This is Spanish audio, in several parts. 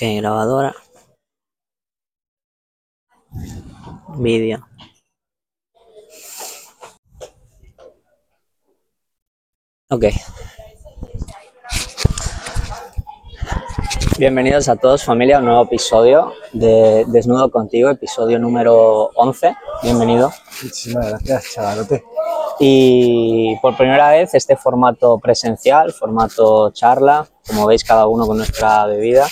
Ok, grabadora. Vídeo. Ok. Bienvenidos a todos familia a un nuevo episodio de Desnudo Contigo, episodio número 11. Bienvenido. Muchísimas gracias, chavalote. Y por primera vez este formato presencial, formato charla, como veis cada uno con nuestra bebida.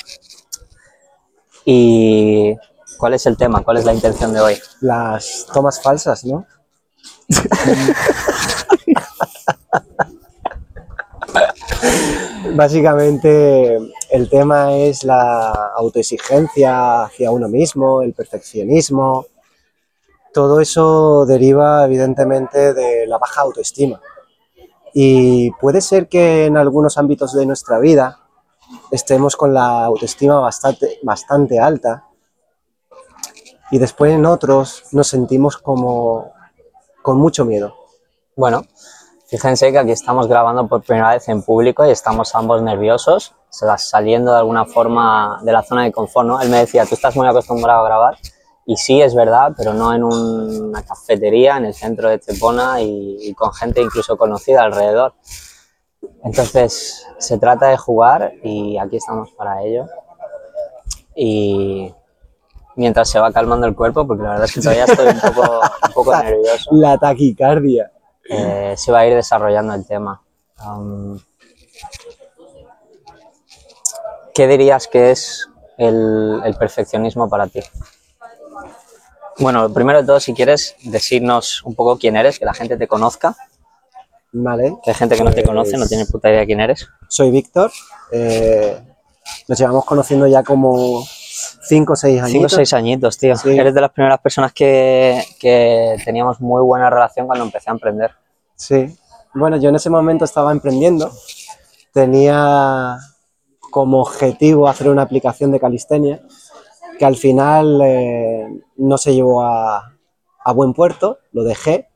¿Y cuál es el tema? ¿Cuál es la intención de hoy? Las tomas falsas, ¿no? Básicamente el tema es la autoexigencia hacia uno mismo, el perfeccionismo. Todo eso deriva evidentemente de la baja autoestima. Y puede ser que en algunos ámbitos de nuestra vida estemos con la autoestima bastante, bastante alta y después en otros nos sentimos como con mucho miedo. Bueno, fíjense que aquí estamos grabando por primera vez en público y estamos ambos nerviosos, saliendo de alguna forma de la zona de confort, ¿no? Él me decía, tú estás muy acostumbrado a grabar y sí, es verdad, pero no en una cafetería en el centro de Tepona y, y con gente incluso conocida alrededor. Entonces, se trata de jugar y aquí estamos para ello. Y mientras se va calmando el cuerpo, porque la verdad es que todavía estoy un poco, un poco nervioso, La taquicardia. eh, se va a ir desarrollando el tema. Um, ¿Qué dirías que es el, el perfeccionismo para ti? Bueno, primero de todo, si quieres decirnos un poco quién eres, que la gente te conozca, Vale. que hay gente que no te Pues- conoce, no tiene puta idea quién eres. Soy Víctor. eh, nos llevamos conociendo ya como 5 o 6 años. Cinco o seis añitos, tío. Sí. Eres de las primeras personas que, que teníamos muy buena relación cuando empecé a emprender. Sí. Bueno, yo en ese momento estaba emprendiendo. Tenía como objetivo hacer una aplicación de calistenia que al final eh, no se llevó a, a buen puerto, lo dejé.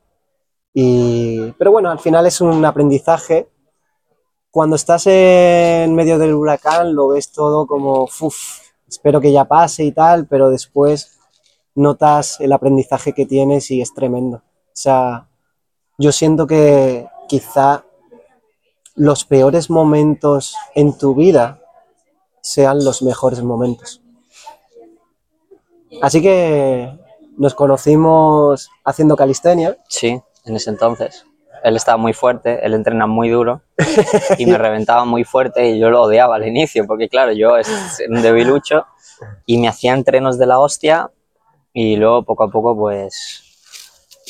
Y, pero bueno, al final es un aprendizaje. Cuando estás en medio del huracán lo ves todo como, "Uf, espero que ya pase y tal, pero después notas el aprendizaje que tienes y es tremendo. O sea, yo siento que quizá los peores momentos en tu vida sean los mejores momentos. Así que nos conocimos haciendo calistenia. Sí, en ese entonces. Él estaba muy fuerte, él entrena muy duro y me reventaba muy fuerte y yo lo odiaba al inicio porque claro, yo es un debilucho y me hacía entrenos de la hostia y luego poco a poco pues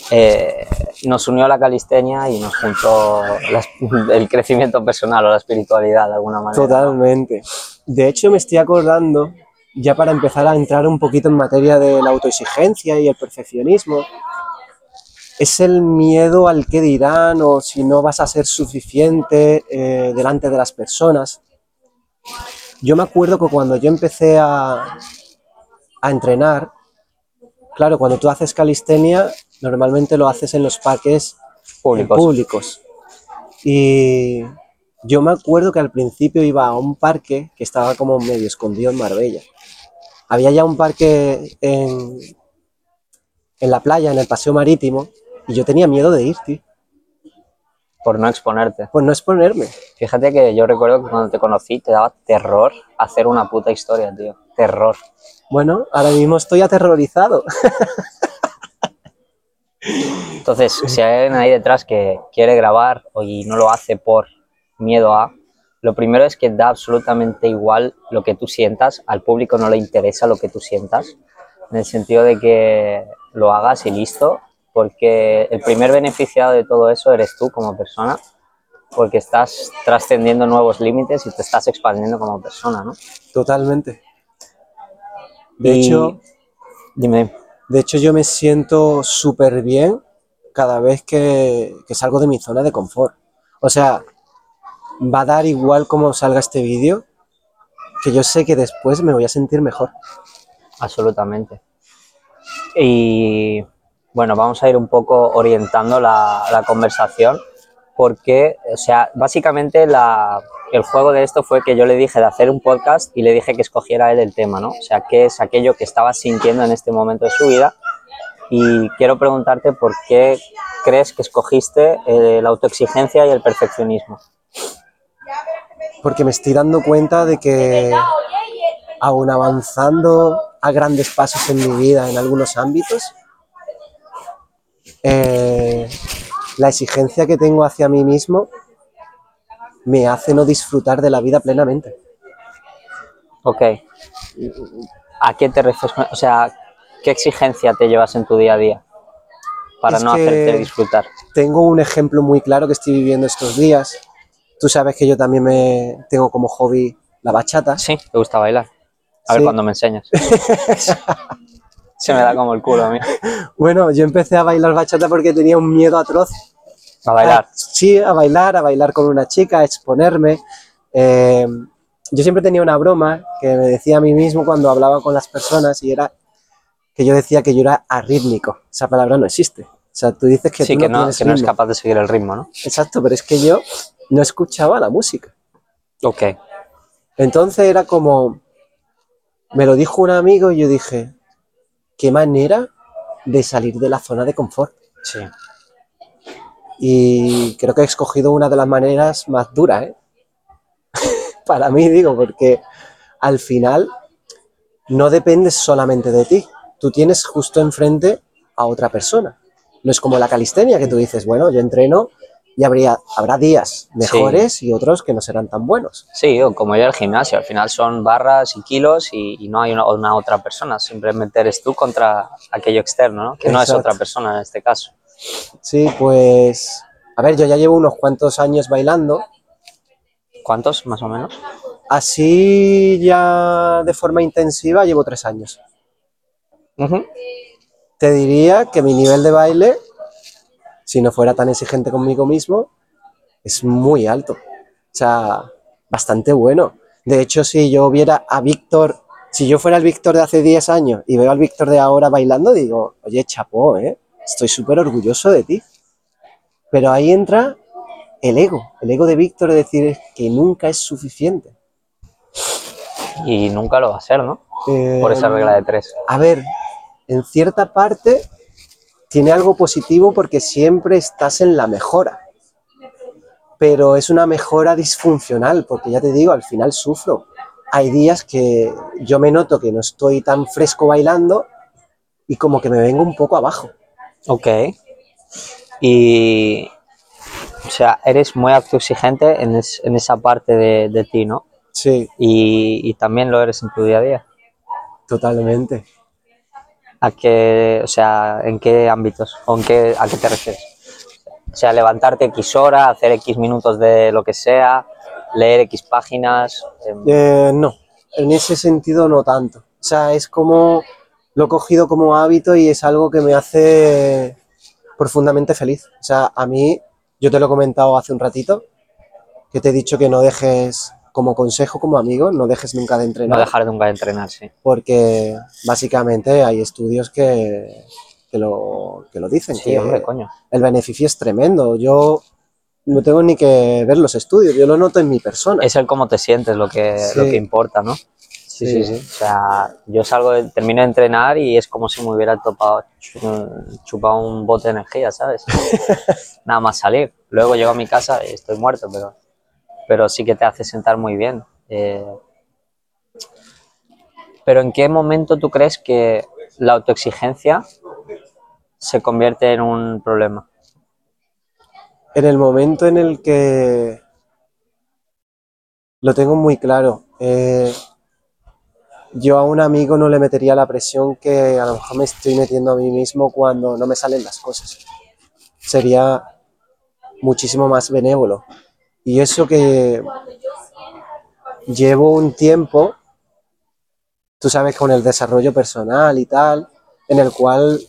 eh, nos unió la calistenia y nos juntó el crecimiento personal o la espiritualidad de alguna manera. Totalmente. De hecho, me estoy acordando, ya para empezar a entrar un poquito en materia de la autoexigencia y el perfeccionismo, es el miedo al que dirán o si no vas a ser suficiente eh, delante de las personas. Yo me acuerdo que cuando yo empecé a, a entrenar, claro, cuando tú haces calistenia, normalmente lo haces en los parques Públicos. públicos. Y yo me acuerdo que al principio iba a un parque que estaba como medio escondido en Marbella. Había ya un parque en, en la playa, en el paseo marítimo, y yo tenía miedo de ir, tío. por no exponerte. Pues no exponerme. Fíjate que yo recuerdo que cuando te conocí te daba terror hacer una puta historia, tío. Terror. Bueno, ahora mismo estoy aterrorizado. Entonces, si hay alguien ahí detrás que quiere grabar y no lo hace por miedo a, lo primero es que da absolutamente igual lo que tú sientas, al público no le interesa lo que tú sientas, en el sentido de que lo hagas y listo, porque el primer beneficiado de todo eso eres tú como persona, porque estás trascendiendo nuevos límites y te estás expandiendo como persona, ¿no? Totalmente. De Y- hecho, Dime, de hecho, yo me siento súper bien cada vez que, que salgo de mi zona de confort. O sea, va a dar igual cómo salga este vídeo, que yo sé que después me voy a sentir mejor. Absolutamente. Y bueno, vamos a ir un poco orientando la, conversación porque, o sea, básicamente el juego de esto fue que yo le dije de hacer un podcast y le dije que escogiera él el tema, ¿no? O sea, qué es aquello que estaba sintiendo en este momento de su vida. Y quiero preguntarte por qué crees que escogiste eh, la autoexigencia y el perfeccionismo. Porque me estoy dando cuenta de que aún avanzando a grandes pasos en mi vida en algunos ámbitos, eh, la exigencia que tengo hacia mí mismo me hace no disfrutar de la vida plenamente. Ok. ¿A qué te refieres? O sea, ¿qué exigencia te llevas en tu día a día para Es no hacerte disfrutar? Tengo un ejemplo muy claro que estoy viviendo estos días. Tú sabes que yo también me tengo como hobby la bachata. Sí, te gusta bailar. A ver cuándo me enseñas. Se me da como el culo a mí. Bueno, yo empecé a bailar bachata porque tenía un miedo atroz A bailar. A- sí, a bailar, a bailar con una chica, a exponerme. Eh, yo siempre tenía una broma que me decía a mí mismo cuando hablaba con las personas y era que yo decía que yo era arrítmico. Esa palabra no existe. O sea, tú dices que sí, tú que no, no, tienes que no es capaz de seguir el ritmo, ¿no? Exacto, pero es que yo no escuchaba la música. Ok. Entonces era como, me lo dijo un amigo y yo dije, qué manera de salir de la zona de confort. Sí. Y creo que he escogido una de las maneras más duras, ¿eh? Para mí, digo, porque al final no dependes solamente de ti. Tú tienes justo enfrente a otra persona. No es como la calistenia, que tú dices, bueno, yo entreno y habría, habrá días mejores y otros que no serán tan buenos. Sí, como yo el gimnasio, al final son barras y kilos y, y no hay una, una otra persona, simplemente eres tú contra aquello externo, ¿no? Que no es otra persona en este caso. Sí, pues, a ver, yo ya llevo unos cuantos años bailando. ¿Cuántos más o menos? Así ya de forma intensiva llevo tres años. te diría que mi nivel de baile, si no fuera tan exigente conmigo mismo, es muy alto. O sea, bastante bueno. De hecho, si yo viera a Víctor, si yo fuera el Víctor de hace 10 años y veo al Víctor de ahora bailando, digo, oye, chapó, ¿eh? Estoy súper orgulloso de ti. Pero ahí entra el ego, el ego de Víctor de decir que nunca es suficiente. Y nunca lo va a ser, ¿no? Por esa Eh, regla de tres. a ver, en cierta parte tiene algo positivo porque siempre estás en la mejora. Pero es una mejora disfuncional, porque ya te digo, al final sufro. Hay días que yo me noto que no estoy tan fresco bailando y como que me vengo un poco abajo. Ok. Y. O sea, eres muy autoexigente en, es- en esa parte de, de ti, ¿no? Sí, Y, y también lo eres en tu día a día. totalmente. ¿A qué, o sea, en qué ámbitos? ¿O en qué, a qué te refieres? O sea, levantarte X hora, hacer X minutos de lo que sea, leer X páginas. em, Eh, no, en ese sentido no tanto. O sea, es como lo he cogido como hábito y es algo que me hace profundamente feliz. O sea, a mí, yo te lo he comentado hace un ratito, que te he dicho que no dejes, como consejo, como amigo, no dejes nunca de no entrenar, dejar nunca de entrenar, sí. porque básicamente hay estudios que, que, lo, que lo dicen, Sí, que hombre, coño. el beneficio es tremendo. Yo no tengo ni que ver los estudios, yo lo noto en mi persona. Es el cómo te sientes lo que, Sí. lo que importa, ¿no? Sí, sí, sí. O sea, yo salgo, de- termino de entrenar y es como si me hubiera topado, chu- chupado un bote de energía, ¿sabes? Nada más salir. Luego llego a mi casa y estoy muerto, pero, pero sí que te hace sentar muy bien. Eh, pero ¿en qué momento tú crees que la autoexigencia se convierte en un problema? en el momento en el que lo tengo muy claro, eh, yo a un amigo no le metería la presión que a lo mejor me estoy metiendo a mí mismo cuando no me salen las cosas. Sería muchísimo más benévolo. Y eso que llevo un tiempo, tú sabes, con el desarrollo personal y tal, en el cual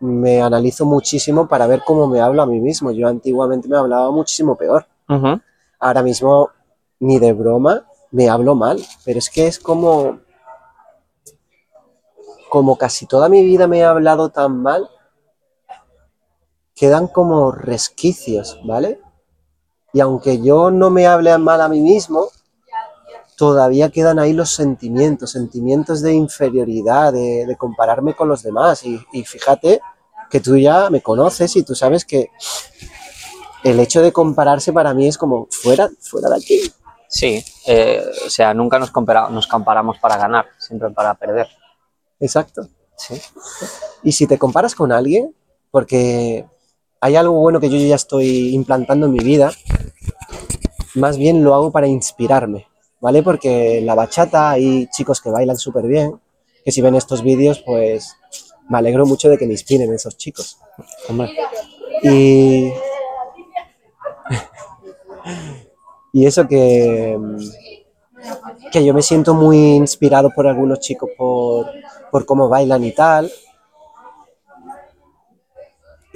me analizo muchísimo para ver cómo me hablo a mí mismo. Yo antiguamente me hablaba muchísimo peor. Ahora mismo, ni de broma, me hablo mal. Pero es que es como. Como casi toda mi vida me he hablado tan mal, quedan como resquicios, ¿vale? Y aunque yo no me hable mal a mí mismo, todavía quedan ahí los sentimientos, sentimientos de inferioridad, de, de compararme con los demás. Y, y fíjate que tú ya me conoces y tú sabes que el hecho de compararse para mí es como fuera, fuera de aquí. Sí, eh, o sea, nunca nos, compara- nos comparamos para ganar, siempre para perder. Exacto. Sí. Y si te comparas con alguien, porque hay algo bueno que yo ya estoy implantando en mi vida, más bien lo hago para inspirarme, ¿vale? Porque la bachata hay chicos que bailan súper bien, que si ven estos vídeos, pues me alegro mucho de que me inspiren esos chicos. Hombre. Y, y eso que, que yo me siento muy inspirado por algunos chicos por, por cómo bailan y tal.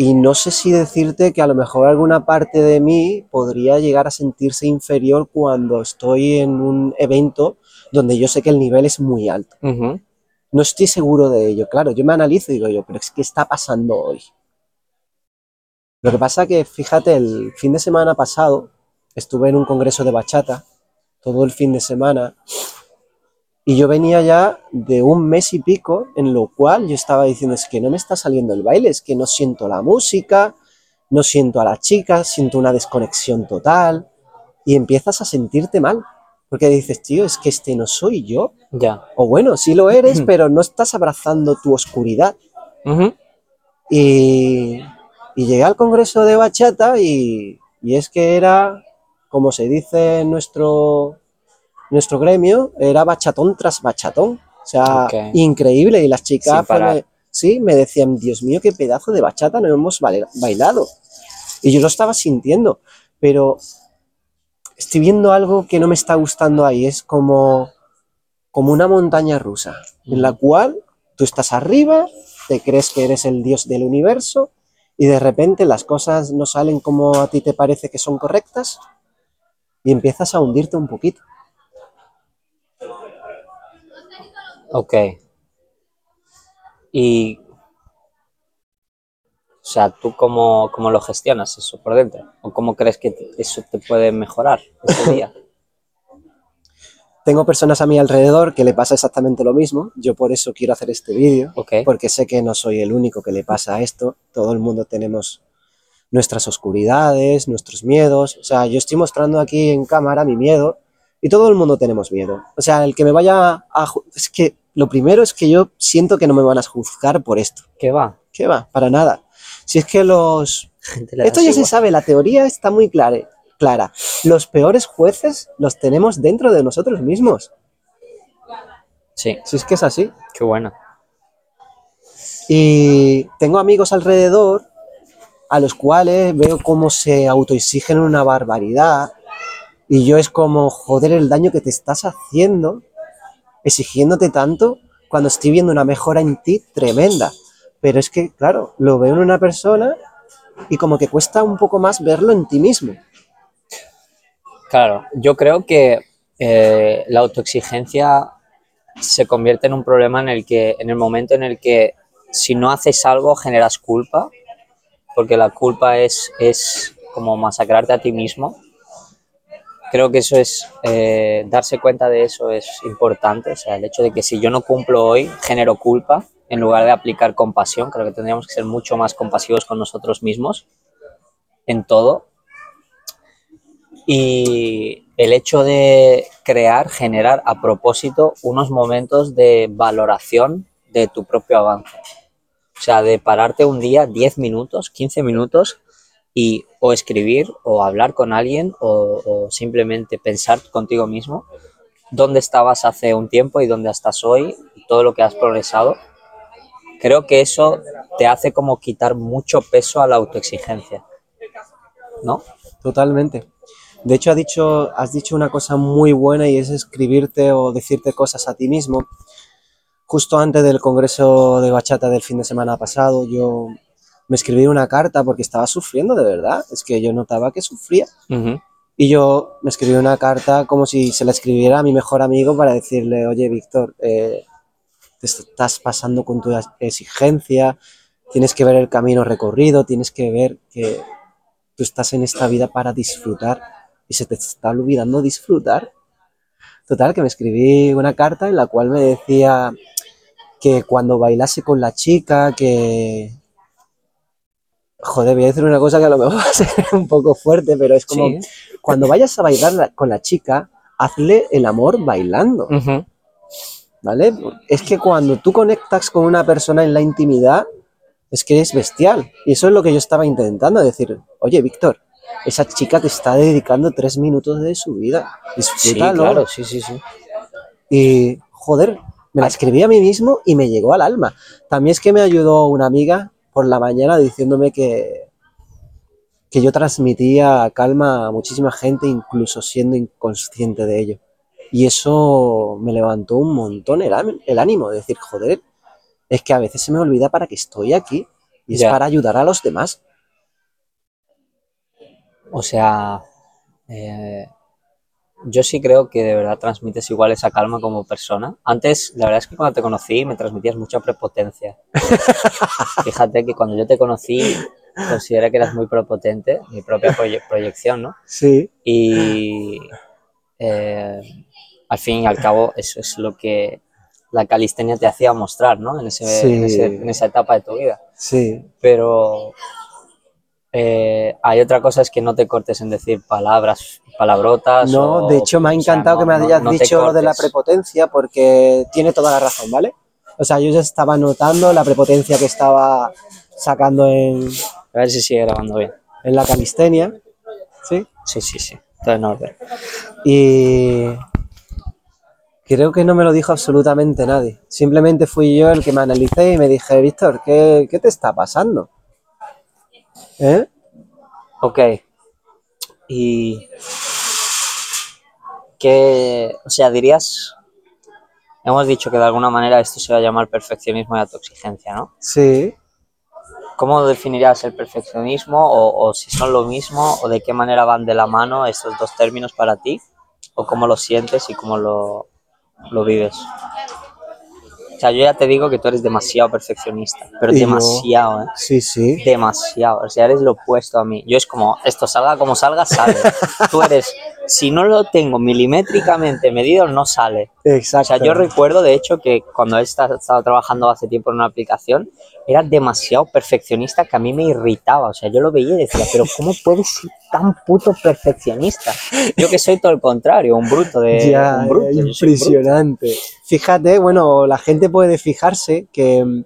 Y no sé si decirte que a lo mejor alguna parte de mí podría llegar a sentirse inferior cuando estoy en un evento donde yo sé que el nivel es muy alto. No estoy seguro de ello, claro, yo me analizo y digo yo, pero es que está pasando hoy. Lo que pasa que, fíjate, el fin de semana pasado estuve en un congreso de bachata, todo el fin de semana, y yo venía ya de un mes y pico en lo cual yo estaba diciendo, es que no me está saliendo el baile, es que no siento la música, no siento a la chica, siento una desconexión total, y empiezas a sentirte mal, porque dices, tío, es que este no soy yo. Ya. O bueno, sí lo eres, pero no estás abrazando tu oscuridad. Y llegué al congreso de bachata y, y es que era, como se dice en nuestro, nuestro gremio, era bachatón tras bachatón. O sea, increíble. Y las chicas pues, me, sí, me decían, Dios mío, qué pedazo de bachata no hemos baila- bailado. Y yo lo estaba sintiendo, pero estoy viendo algo que no me está gustando ahí. Es como, como una montaña rusa, en la cual tú estás arriba, te crees que eres el dios del universo y de repente las cosas no salen como a ti te parece que son correctas y empiezas a hundirte un poquito. Ok. Y. O sea, ¿tú cómo, cómo lo gestionas eso por dentro? ¿O cómo crees que te- eso te puede mejorar ese día? Tengo personas a mi alrededor que le pasa exactamente lo mismo, yo por eso quiero hacer este vídeo, Ok. porque sé que no soy el único que le pasa esto, todo el mundo tenemos nuestras oscuridades, nuestros miedos, o sea, yo estoy mostrando aquí en cámara mi miedo y todo el mundo tenemos miedo. O sea, el que me vaya a... Es que lo primero es que yo siento que no me van a juzgar por esto. ¿Qué va? ¿Qué va? Para nada. Si es que los... Esto ya se sabe, la teoría está muy clara. clara. Los peores jueces los tenemos dentro de nosotros mismos. Sí, Si es que es así. qué bueno. Y tengo amigos alrededor a los cuales veo cómo se autoexigen una barbaridad y yo es como, joder, el daño que te estás haciendo exigiéndote tanto cuando estoy viendo una mejora en ti tremenda. Pero es que, claro, lo veo en una persona y como que cuesta un poco más verlo en ti mismo. Claro, yo creo que eh, la autoexigencia se convierte en un problema en el que, en el momento en el que si no haces algo generas culpa, porque la culpa es, es como masacrarte a ti mismo. Creo que eso es, eh, darse cuenta de eso es importante, o sea, el hecho de que si yo no cumplo hoy, genero culpa, en lugar de aplicar compasión, creo que tendríamos que ser mucho más compasivos con nosotros mismos en todo, y el hecho de crear, generar a propósito unos momentos de valoración de tu propio avance. O sea, de pararte un día 10 minutos, 15 minutos y o escribir o hablar con alguien o, simplemente pensar contigo mismo dónde estabas hace un tiempo y dónde estás hoy todo lo que has progresado. Creo que eso te hace como quitar mucho peso a la autoexigencia. ¿No? Totalmente. De hecho, ha dicho, has dicho una cosa muy buena y es escribirte o decirte cosas a ti mismo. Justo antes del congreso de bachata del fin de semana pasado, yo me escribí una carta porque estaba sufriendo de verdad. Es que yo notaba que sufría. Ujú. Y yo me escribí una carta como si se la escribiera a mi mejor amigo para decirle, oye, Víctor, eh, te estás pasando con tu exigencia, tienes que ver el camino recorrido, tienes que ver que tú estás en esta vida para disfrutar y se te está olvidando disfrutar. Total, que me escribí una carta en la cual me decía que cuando bailase con la chica, que... Joder, voy a decir una cosa que a lo mejor va a ser un poco fuerte, pero es como, Sí. cuando vayas a bailar la- con la chica, hazle el amor bailando. ¿vale? Es que cuando tú conectas con una persona en la intimidad, es que es bestial. Y eso es lo que yo estaba intentando decir, oye, Víctor, esa chica te está dedicando tres minutos de su vida. Sí, Disfrútalo. claro, sí, sí, sí. Y, joder, me la escribí a mí mismo y me llegó al alma. También es que me ayudó una amiga por la mañana diciéndome que, que yo transmitía calma a muchísima gente, incluso siendo inconsciente de ello. Y eso me levantó un montón el, el ánimo de decir, joder, es que a veces se me olvida para que estoy aquí y es Ya. para ayudar a los demás. O sea, eh, yo sí creo que de verdad transmites igual esa calma como persona. Antes, la verdad es que cuando te conocí me transmitías mucha prepotencia. Fíjate que cuando yo te conocí consideré que eras muy prepotente, mi propia proye- proyección, ¿no? Sí, Y eh, al fin y al cabo eso es lo que la calistenia te hacía mostrar, ¿no? En, ese- Sí. en ese- en esa etapa de tu vida. sí, Pero eh, hay otra cosa es que no te cortes en decir palabras, palabrotas. No, o- de hecho me ha o sea, encantado no- que me hayas no dicho lo de la prepotencia porque tiene toda la razón, ¿vale? O sea, yo ya estaba notando la prepotencia que estaba sacando en, A ver si sigue grabando bien. en la calistenia, ¿sí? Sí, sí, sí. Todo en orden. Y creo que no me lo dijo absolutamente nadie. Simplemente fui yo el que me analicé y me dije, Víctor, ¿qué, qué te está pasando? ¿Eh? Ok. Y. ¿Qué. O sea, dirías. Hemos dicho que de alguna manera esto se va a llamar perfeccionismo y autoexigencia, ¿no? Sí. ¿Cómo definirías el perfeccionismo o, o si son lo mismo o de qué manera van de la mano estos dos términos para ti o cómo lo sientes y cómo lo, lo vives? O sea, yo ya te digo que tú eres demasiado perfeccionista, pero Y yo- demasiado, ¿eh? Sí, sí. Demasiado, o sea, eres lo opuesto a mí. Yo es como, esto salga como salga, sale. Tú eres, si no lo tengo milimétricamente medido, no sale. Exacto. O sea, yo recuerdo, de hecho, que cuando he esta- estado trabajando hace tiempo en una aplicación, era demasiado perfeccionista que a mí me irritaba. O sea, yo lo veía y decía, pero ¿cómo puedes ser tan puto perfeccionista? Yo que soy todo el contrario, un bruto de... Ya, bruto, un bruto. impresionante. Fíjate, bueno, la gente puede fijarse que mm,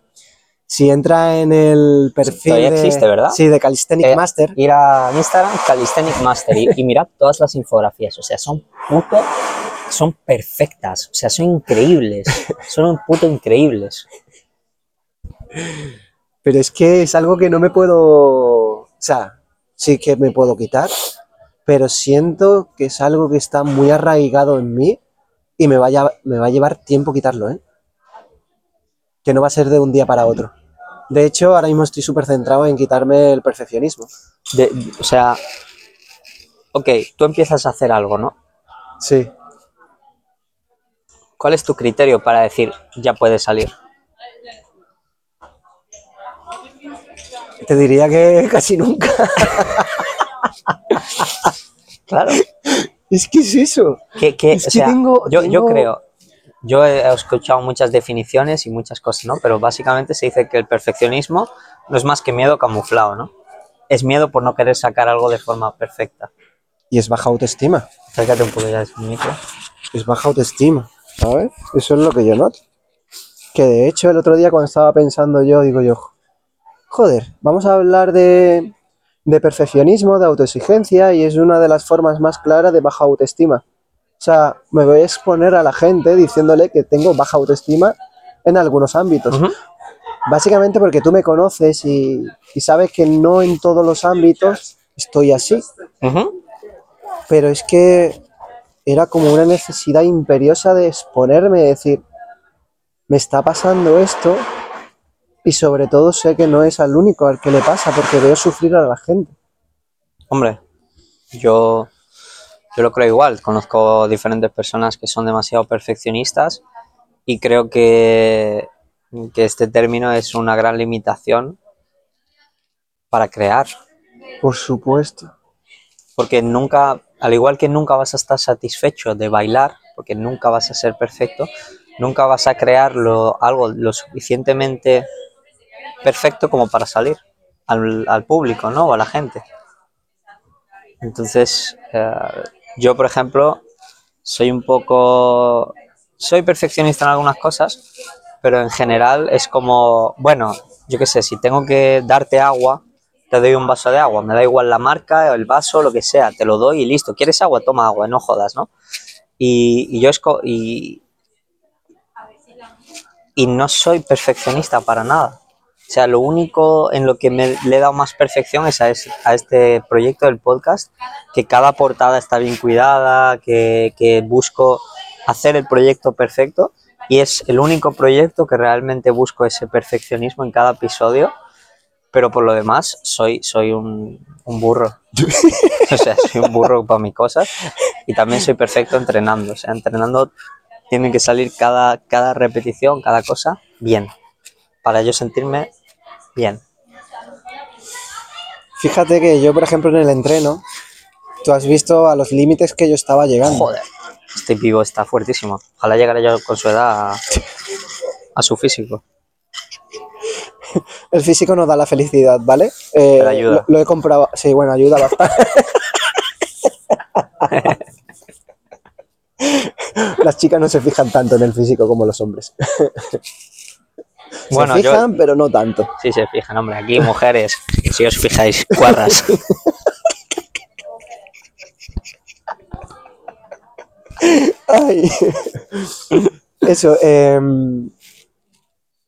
si entra en el perfil todavía de, existe, ¿verdad? Sí, de Calisthenic Eh, Master. Ir a Instagram, Calisthenic Master, y, y mirad todas las infografías. O sea, son puto... Son perfectas, o sea, son increíbles. Son un puto increíbles. Pero es que es algo que no me puedo, o sea, sí que me puedo quitar, pero siento que es algo que está muy arraigado en mí y me, vaya, me va a llevar tiempo quitarlo, ¿eh? Que no va a ser de un día para otro. De hecho, ahora mismo estoy súper centrado en quitarme el perfeccionismo. De- o sea, ok, tú empiezas a hacer algo, ¿no? Sí. ¿Cuál es tu criterio para decir ya puede salir? Te diría que casi nunca. Claro. Es que es eso. Que, que, Es o que sea, tengo- yo, yo creo, yo he escuchado muchas definiciones y muchas cosas, ¿no? Pero básicamente se dice que el perfeccionismo no es más que miedo camuflado, ¿no? Es miedo por no querer sacar algo de forma perfecta. Y es baja autoestima. Acércate un poco ya de mi micro. Es baja autoestima. ¿Sabes? Eso es lo que yo noto. Que de hecho el otro día cuando estaba pensando yo, digo yo, joder, vamos a hablar de, de perfeccionismo, de autoexigencia y es una de las formas más claras de baja autoestima. O sea, me voy a exponer a la gente diciéndole que tengo baja autoestima en algunos ámbitos. Básicamente porque tú me conoces y, y sabes que no en todos los ámbitos estoy así. Pero es que era como una necesidad imperiosa de exponerme, de decir, me está pasando esto y sobre todo sé que no es al único al que le pasa porque veo sufrir a la gente. Hombre, yo, yo lo creo igual. Conozco diferentes personas que son demasiado perfeccionistas y creo que, que este término es una gran limitación para crear. Por supuesto. Porque nunca, al igual que nunca vas a estar satisfecho de bailar, porque nunca vas a ser perfecto, nunca vas a crear lo- algo lo suficientemente perfecto como para salir al, al público, ¿no? O a la gente. Entonces, eh, yo, por ejemplo, soy un poco... Soy perfeccionista en algunas cosas, pero en general es como, bueno, yo qué sé, si tengo que darte agua, te doy un vaso de agua, me da igual la marca, el vaso, lo que sea, te lo doy y listo. ¿Quieres agua? Toma agua, no jodas, ¿no? Y, yo esco y, y no soy perfeccionista para nada. O sea, lo único en lo que me, le he dado más perfección es a, es- a este proyecto del podcast, que cada portada está bien cuidada, que, que busco hacer el proyecto perfecto y es el único proyecto que realmente busco ese perfeccionismo en cada episodio, pero por lo demás soy, soy un, un burro. o sea, soy un burro para mis cosas y también soy perfecto entrenando. O sea, entrenando tiene que salir cada, cada repetición, cada cosa bien, para yo sentirme bien. Fíjate que yo, por ejemplo, en el entreno, tú has visto a los límites que yo estaba llegando. Joder, este pivo está fuertísimo. Ojalá llegara yo con su edad a, a su físico. El físico no da la felicidad, ¿vale? Eh, Pero ayuda. Lo, lo he comprado. Sí, bueno, ayuda bastante. Las chicas no se fijan tanto en el físico como los hombres. Bueno, se yo fijan, pero no tanto. sí se fijan, hombre. Aquí mujeres, si os fijáis, cuarras. Ay. Eso, em,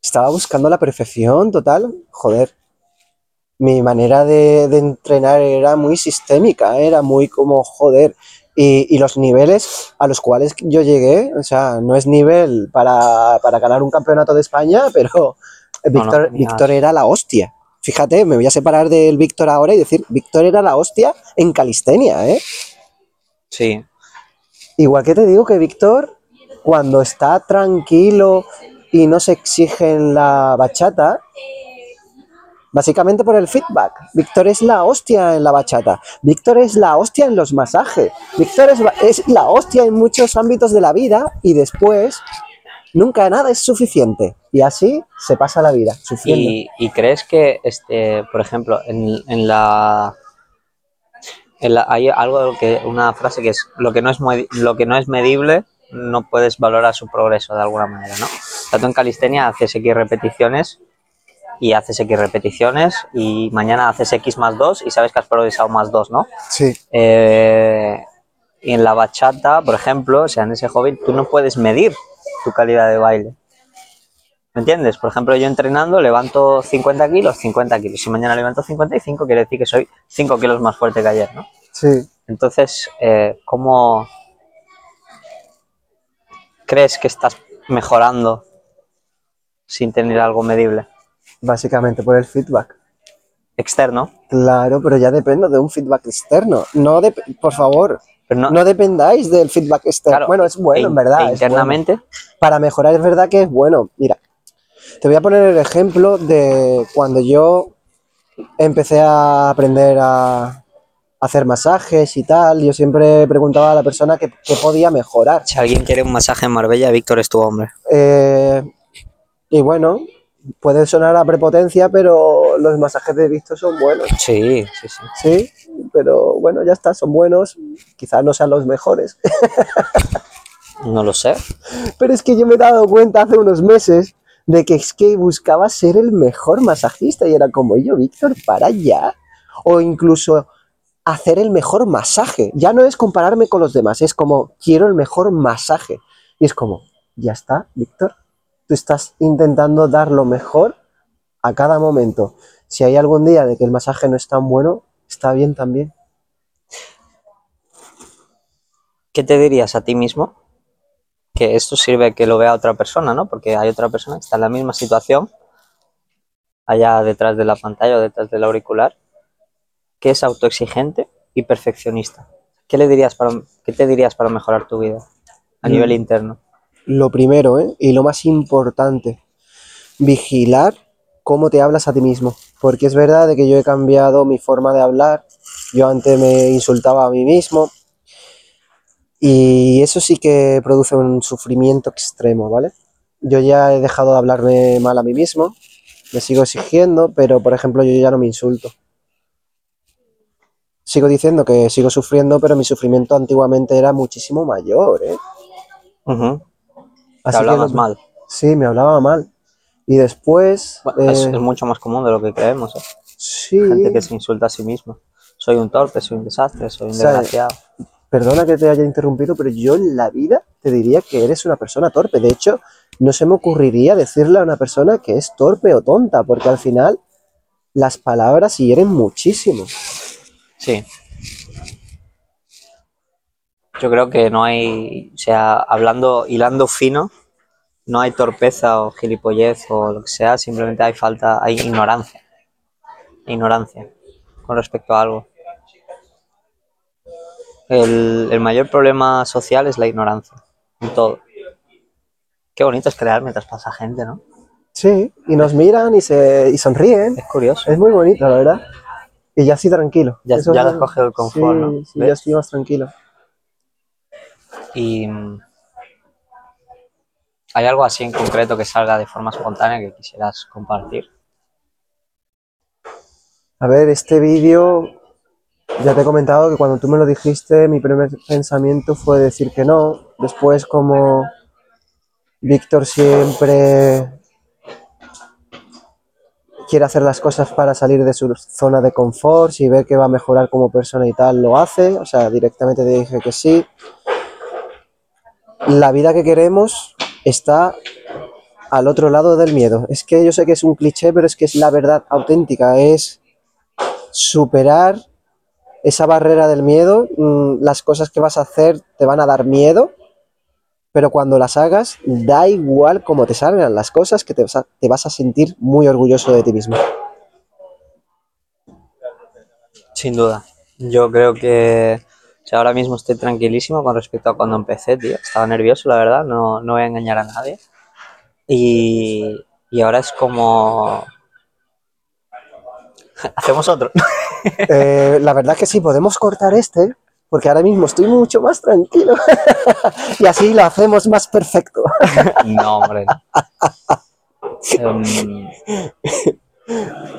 estaba buscando la perfección total. Joder. Mi manera de, de entrenar era muy sistémica, era muy como, joder. Y, y los niveles a los cuales yo llegué, o sea, no es nivel para, para ganar un campeonato de España, pero No, no, Víctor, Víctor era la hostia. Fíjate, me voy a separar del Víctor ahora y decir, Víctor era la hostia en calistenia, ¿eh? Sí, Igual que te digo que Víctor, cuando está tranquilo y no se exige en la bachata, básicamente por el feedback. Víctor es la hostia en la bachata. Víctor es la hostia en los masajes. Víctor es, es la hostia en muchos ámbitos de la vida y después nunca nada es suficiente. Y así se pasa la vida. ¿Y, crees que, este, por ejemplo, en, en la, hay algo que, una frase que es lo que no es lo que no es medible, no puedes valorar su progreso de alguna manera, ¿no? O sea, tú en calistenia haces X repeticiones y haces X repeticiones y mañana haces X más 2 y sabes que has progresado más 2, ¿no? Sí, Eh, y en la bachata, por ejemplo, o sea, en ese hobby, tú no puedes medir tu calidad de baile. ¿Me entiendes? Por ejemplo, yo entrenando levanto 50 kilos, 50 kilos. Si mañana levanto 55, quiere decir que soy 5 kilos más fuerte que ayer, ¿no? sí. Entonces, eh, ¿cómo crees que estás mejorando sin tener algo medible? Básicamente por el feedback. Externo. Claro, pero ya dependo de un feedback externo. No dep- por favor, Pero no, no dependáis del feedback externo. claro, bueno, es bueno, e- en verdad. e bueno. internamente, Para mejorar es verdad que es bueno. Mira, te voy a poner el ejemplo de cuando yo empecé a aprender a hacer masajes y tal. Yo siempre preguntaba a la persona qué podía mejorar. si alguien quiere un masaje en Marbella, Víctor es tu hombre. Eh, y bueno, puede sonar a prepotencia, pero los masajes de Víctor son buenos. Sí, sí, sí. Sí, pero bueno, ya está, son buenos. Quizás no sean los mejores. No lo sé. Pero es que yo me he dado cuenta hace unos meses de que es que buscaba ser el mejor masajista y era como yo, Víctor, para ya. O incluso hacer el mejor masaje. Ya no es compararme con los demás, es como quiero el mejor masaje. Y es como, ya está, Víctor. Tú estás intentando dar lo mejor a cada momento. Si hay algún día de que el masaje no es tan bueno, está bien también. ¿Qué te dirías a ti mismo? Que esto sirve que lo vea otra persona, ¿no? Porque hay otra persona que está en la misma situación, allá detrás de la pantalla o detrás del auricular, que es autoexigente y perfeccionista. ¿Qué, le dirías para, ¿Qué te dirías para mejorar tu vida a Mm. nivel interno? Lo primero, ¿eh? y lo más importante, vigilar cómo te hablas a ti mismo. porque es verdad de que yo he cambiado mi forma de hablar. Yo antes me insultaba a mí mismo y eso sí que produce un sufrimiento extremo, ¿vale? Yo ya he dejado de hablarme mal a mí mismo, me sigo exigiendo, pero por ejemplo yo ya no me insulto. Sigo diciendo que sigo sufriendo, pero mi sufrimiento antiguamente era muchísimo mayor, ¿eh? Te Así que hablabas lo- mal. Sí, me hablaba mal. Y después... Bueno, es, eh, es mucho más común de lo que creemos. ¿eh? sí, Gente que se insulta a sí misma. Soy un torpe, soy un desastre, soy un O sea, desgraciado. perdona que te haya interrumpido, pero yo en la vida te diría que eres una persona torpe. De hecho, no se me ocurriría decirle a una persona que es torpe o tonta, porque al final las palabras hieren muchísimo. Sí. Yo creo que no hay, o sea, hablando, hilando fino, no hay torpeza o gilipollez o lo que sea, simplemente hay falta, hay ignorancia. Ignorancia con respecto a algo. El, el mayor problema social es la ignorancia, en todo. Qué bonito es crear mientras pasa gente, ¿no? Sí, y nos miran y, se, y sonríen. Es curioso. Es muy bonito, la verdad. Y ya estoy tranquilo. Ya- Eso ya es- has cogido el confort, sí, ¿no? Sí, ya estoy más tranquilo. Y hay algo así en concreto que salga de forma espontánea que quisieras compartir. A ver, este vídeo, ya te he comentado que cuando tú me lo dijiste, mi primer pensamiento fue decir que no. Después, como Víctor siempre quiere hacer las cosas para salir de su zona de confort, si ve que va a mejorar como persona y tal, lo hace. O sea, directamente te dije que sí. La vida que queremos está al otro lado del miedo. Es que yo sé que es un cliché, pero es que es la verdad auténtica. Es superar esa barrera del miedo. mm, Las cosas que vas a hacer te van a dar miedo, pero cuando las hagas, da igual cómo te salgan las cosas, que te vas a, te vas a sentir muy orgulloso de ti mismo. Sin duda. Yo creo que sea, ahora mismo estoy tranquilísimo con respecto a cuando empecé, tío. Estaba nervioso, la verdad, no, no voy a engañar a nadie. Y, y ahora es como... Hacemos otro. Eh, la verdad que sí, podemos cortar este, porque ahora mismo estoy mucho más tranquilo. y así lo hacemos más perfecto. No, hombre. Em,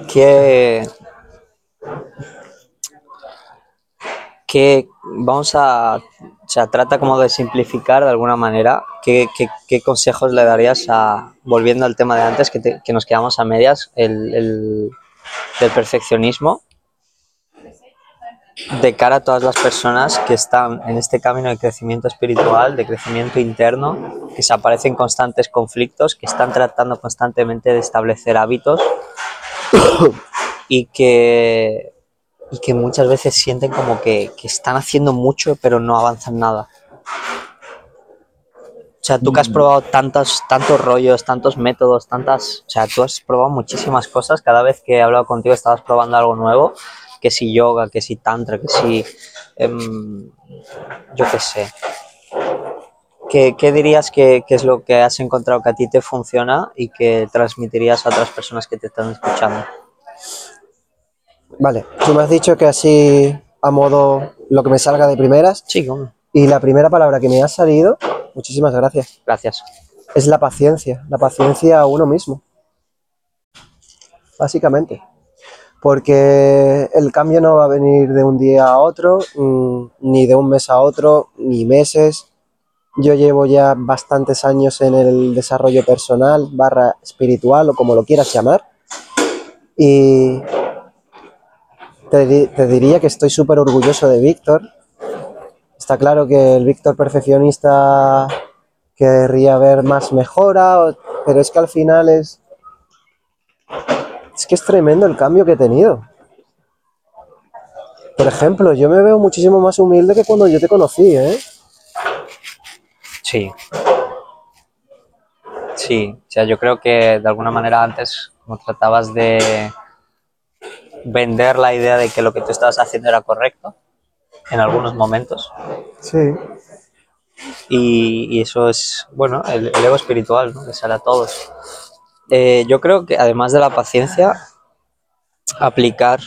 ¿Qué, qué vamos a, o sea, trata como de simplificar de alguna manera, ¿qué, qué- qué consejos le darías a, volviendo al tema de antes, que, te- que nos quedamos a medias, el, el- del perfeccionismo, de cara a todas las personas que están en este camino de crecimiento espiritual, de crecimiento interno, que se aparecen constantes conflictos, que están tratando constantemente de establecer hábitos y que, y que muchas veces sienten como que, que están haciendo mucho pero no avanzan nada. O sea, tú que has probado tantos, tantos rollos, tantos métodos, tantas... O sea, tú has probado muchísimas cosas. Cada vez que he hablado contigo estabas probando algo nuevo. Que si yoga, que si tantra, que si... em, yo qué sé. ¿Qué, qué dirías que, que es lo que has encontrado que a ti te funciona y que transmitirías a otras personas que te están escuchando? Vale, tú me has dicho que así a modo lo que me salga de primeras. Sí, ¿cómo? Y la primera palabra que me ha salido, muchísimas gracias, Gracias. es la paciencia. La paciencia a uno mismo. Básicamente. Porque el cambio no va a venir de un día a otro, mm, ni de un mes a otro, ni meses. Yo llevo ya bastantes años en el desarrollo personal, barra espiritual o como lo quieras llamar. Y te, di- te diría que estoy súper orgulloso de Víctor. Está claro que el Víctor perfeccionista querría ver más mejora, pero es que al final es... Es que es tremendo el cambio que he tenido. Por ejemplo, yo me veo muchísimo más humilde que cuando yo te conocí, ¿eh? Sí. Sí, o sea, yo creo que de alguna manera antes, como tratabas de vender la idea de que lo que tú estabas haciendo era correcto, en algunos momentos, Sí. y, y eso es, bueno, el, el ego espiritual, ¿no? Que sale a todos. Eh, yo creo que además de la paciencia, aplicar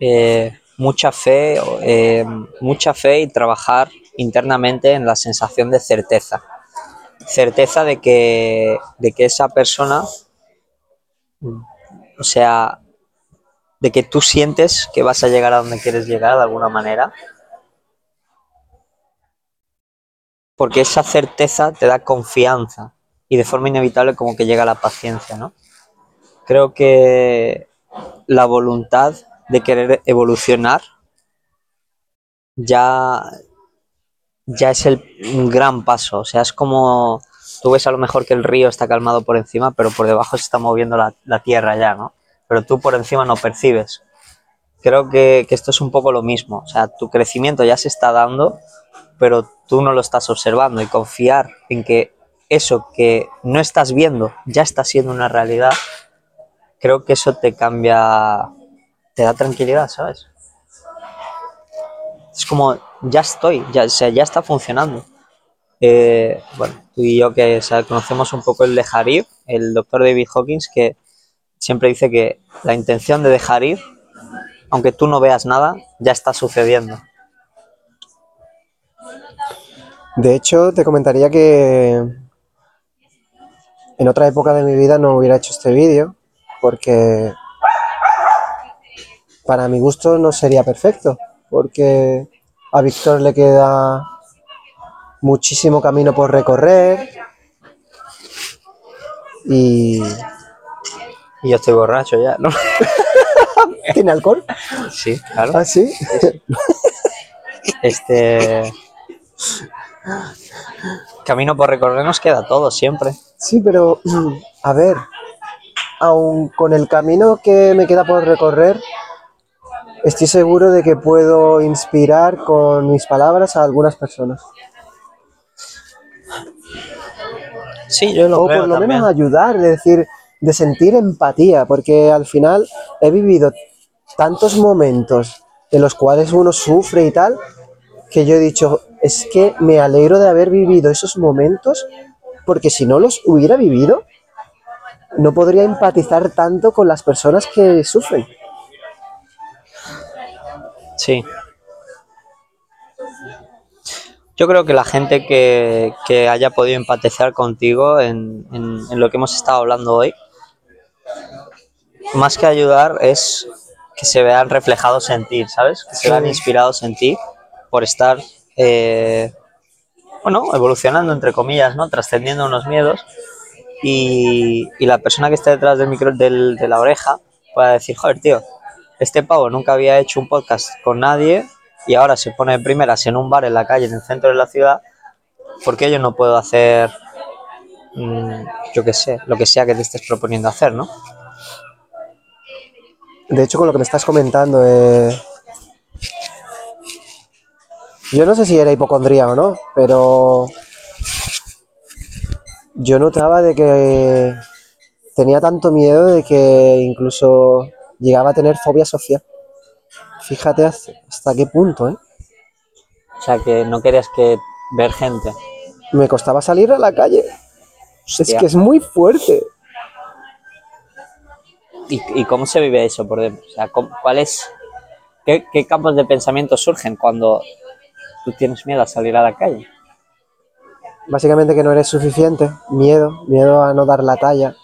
eh, mucha fe, eh, mucha fe y trabajar internamente en la sensación de certeza. Certeza de que, de que esa persona, o sea, de que tú sientes que vas a llegar a donde quieres llegar de alguna manera. Porque esa certeza te da confianza y de forma inevitable como que llega la paciencia, ¿no? Creo que la voluntad de querer evolucionar ya, ya es el, un gran paso. O sea, es como tú ves a lo mejor que el río está calmado por encima, pero por debajo se está moviendo la, la tierra ya, ¿no? Pero tú por encima no percibes. Creo que, que esto es un poco lo mismo. O sea, tu crecimiento ya se está dando, pero tú no lo estás observando y confiar en que eso que no estás viendo ya está siendo una realidad, creo que eso te cambia, te da tranquilidad, ¿sabes? Es como, ya estoy, ya, o sea, ya está funcionando. Eh, bueno, tú y yo que o conocemos un poco el de el doctor David Hawkins, que siempre dice que la intención de dejar ir, aunque tú no veas nada, ya está sucediendo. De hecho, te comentaría que en otra época de mi vida no hubiera hecho este vídeo porque para mi gusto no sería perfecto porque a Víctor le queda muchísimo camino por recorrer y Y yo estoy borracho ya, ¿no? ¿tiene alcohol? Sí, claro. ¿Ah, sí? Este. Camino por recorrer nos queda todo siempre. Sí, pero a ver, aun con el camino que me queda por recorrer, estoy seguro de que puedo inspirar con mis palabras a algunas personas. Sí, yo lo o creo por lo también. menos ayudar, es decir, de sentir empatía, porque al final he vivido tantos momentos en los cuales uno sufre y tal, que yo he dicho, es que me alegro de haber vivido esos momentos, porque si no los hubiera vivido, no podría empatizar tanto con las personas que sufren. Sí. Yo creo que la gente que, que haya podido empatizar contigo en, en- en lo que hemos estado hablando hoy, más que ayudar es que se vean reflejados en ti, ¿sabes? Que se vean inspirados en ti por estar, eh, bueno, evolucionando, entre comillas, ¿no? Trascendiendo unos miedos. Y, y la persona que esté detrás del micro, del- de la oreja pueda decir, joder, tío, este pavo nunca había hecho un podcast con nadie y ahora se pone de primeras en un bar en la calle, en el centro de la ciudad, ¿por qué yo no puedo hacer, mm, yo qué sé, lo que sea que te estés proponiendo hacer, ¿no? De hecho, con lo que me estás comentando, eh, yo no sé si era hipocondría o no, pero yo notaba de que tenía tanto miedo de que incluso llegaba a tener fobia social. Fíjate hasta qué punto, ¿eh? O sea, que no querías que ver gente. Me costaba salir a la calle. Es que es muy fuerte. ¿Y, y cómo se vive eso por dentro? O sea, ¿cómo- ¿cuál es, qué, qué campos de pensamiento surgen cuando tú tienes miedo a salir a la calle? Básicamente que no eres suficiente, miedo, miedo a no dar la talla.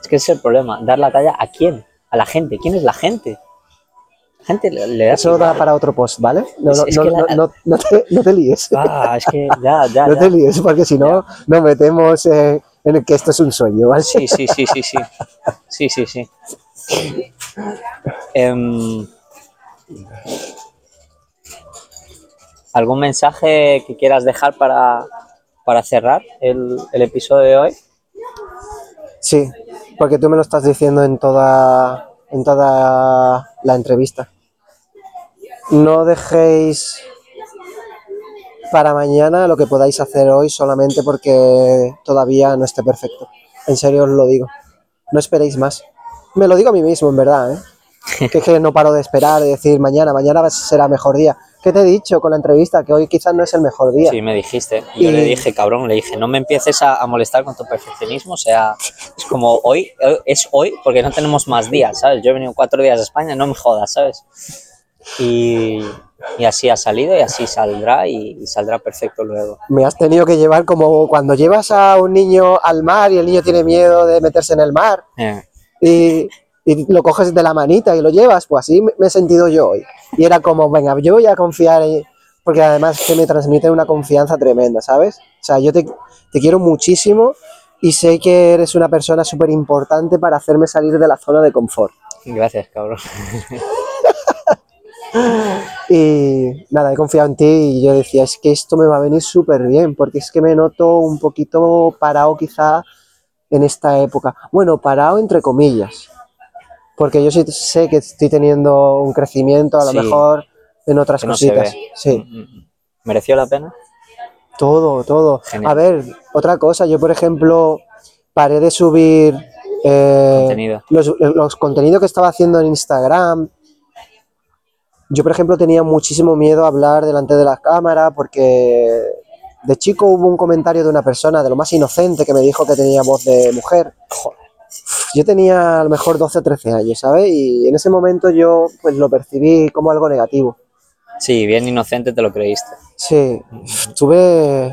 Es que ese es el problema, dar la talla a quién, a la gente. ¿Quién es la gente? Gente le, da Eso da para otro post, ¿vale? No, Es- no, es no, que la- no, no- no te, no te líes. Ah, es que ya, ya, No ya. te líes, porque si no, nos metemos eh, en el que esto es un sueño, ¿vale? Sí, sí, sí, sí, sí. Sí, sí, sí. Em, ¿Algún mensaje que quieras dejar para, para cerrar el, el episodio de hoy? Sí, porque tú me lo estás diciendo en toda, en toda la entrevista. No dejéis para mañana lo que podáis hacer hoy solamente porque todavía no esté perfecto. En serio os lo digo. No esperéis más. Me lo digo a mí mismo, en verdad, ¿eh? Que es que no paro de esperar, de decir mañana, mañana será mejor día. ¿Qué te he dicho con la entrevista? Que hoy quizás no es el mejor día. Sí, me dijiste. Y yo Y- le dije, cabrón, le dije, no me empieces a, a molestar con tu perfeccionismo. O sea, es como hoy, eh, es hoy porque no tenemos más días, ¿sabes? Yo he venido cuatro días a España, no me jodas, ¿sabes? Y, y así ha salido y así saldrá y, y saldrá perfecto luego. Me has tenido que llevar como cuando llevas a un niño al mar y el niño tiene miedo de meterse en el mar Eh, y, y lo coges de la manita y lo llevas, pues así me he sentido yo hoy. Y era como, venga, yo voy a confiar en... Porque además que me transmite una confianza tremenda, ¿sabes? O sea, yo te, te quiero muchísimo y sé que eres una persona súper importante para hacerme salir de la zona de confort. gracias, cabrón. Y nada, he confiado en ti y yo decía, es que esto me va a venir súper bien, porque es que me noto un poquito parado quizá en esta época. Bueno, parado entre comillas, porque yo sí sé que estoy teniendo un crecimiento a lo Sí. mejor en otras no cositas. Sí, Mm, mm. ¿Mereció la pena? todo, todo. Genial. A ver, otra cosa, yo por ejemplo paré de subir eh, Contenido. los, los contenidos que estaba haciendo en Instagram. Yo, por ejemplo, tenía muchísimo miedo a hablar delante de la cámara porque de chico hubo un comentario de una persona, de lo más inocente, que me dijo que tenía voz de mujer. Yo tenía a lo mejor 12 o 13 años, ¿sabes? Y en ese momento yo pues lo percibí como algo negativo. Sí, bien inocente te lo creíste. Sí, tuve...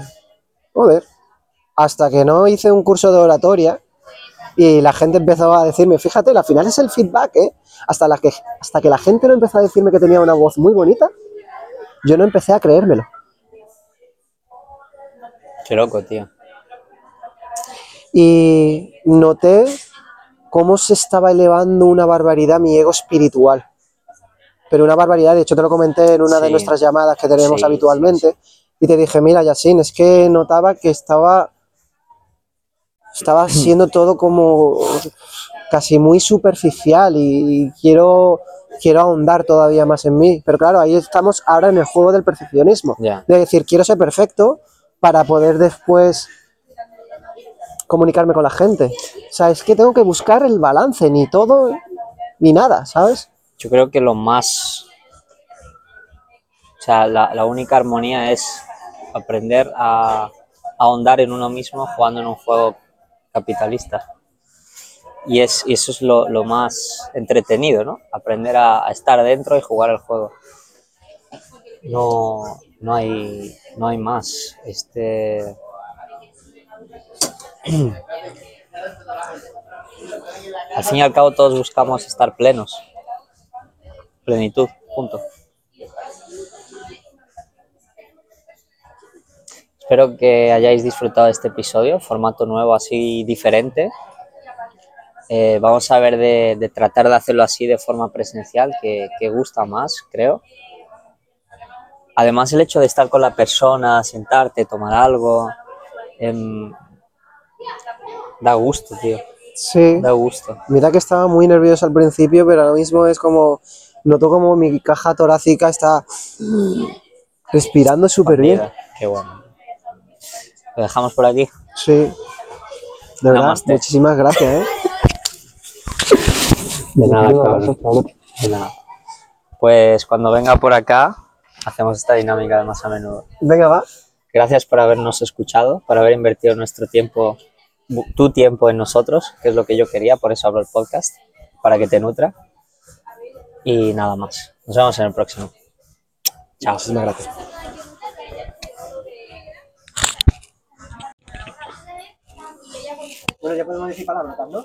Joder. Hasta que no hice un curso de oratoria y la gente empezó a decirme, fíjate, al final es el feedback, ¿eh? Hasta, la que, hasta que la gente no empezó a decirme que tenía una voz muy bonita, yo no empecé a creérmelo. Qué loco, tío. Y noté cómo se estaba elevando una barbaridad mi ego espiritual. Pero una barbaridad, de hecho te lo comenté en una de nuestras llamadas que tenemos Sí, habitualmente, y te dije, mira, Yasin, es que notaba que estaba, estaba siendo todo como casi muy superficial y, y quiero, quiero ahondar todavía más en mí. Pero claro, ahí estamos ahora en el juego del perfeccionismo. De decir, quiero ser perfecto para poder después comunicarme con la gente. O sea, es que tengo que buscar el balance, ni todo ni nada, ¿sabes? Yo creo que lo más. O sea, la, la única armonía es aprender a ahondar en uno mismo jugando en un juego capitalista. Y, es, y eso es lo, lo más entretenido, ¿no? Aprender a, estar dentro y jugar el juego. No, no, hay, no hay más. Este. Al fin y al cabo todos buscamos estar plenos. Plenitud, punto. Espero que hayáis disfrutado de este episodio, formato nuevo así diferente. Eh, vamos a ver de, de tratar de hacerlo así de forma presencial, que, que gusta más, creo. Además el hecho de estar con la persona, sentarte, tomar algo, em, da gusto, tío, Sí. da gusto. Mira que estaba muy nervioso al principio, pero ahora mismo es como, noto como mi caja torácica está respirando súper bien. Qué bueno. Lo dejamos por aquí. Sí. De verdad, Namaste. muchísimas gracias, ¿eh? De nada, cabrón. De nada. Pues cuando venga por acá, hacemos esta dinámica de más a menudo. Venga, va. Gracias por habernos escuchado, por haber invertido nuestro tiempo, tu tiempo en nosotros, que es lo que yo quería, por eso abro el podcast, para que te nutra. Y nada más. Nos vemos en el próximo. Chao. Muchísimas gracias. Bueno, ya podemos decir palabras, ¿no?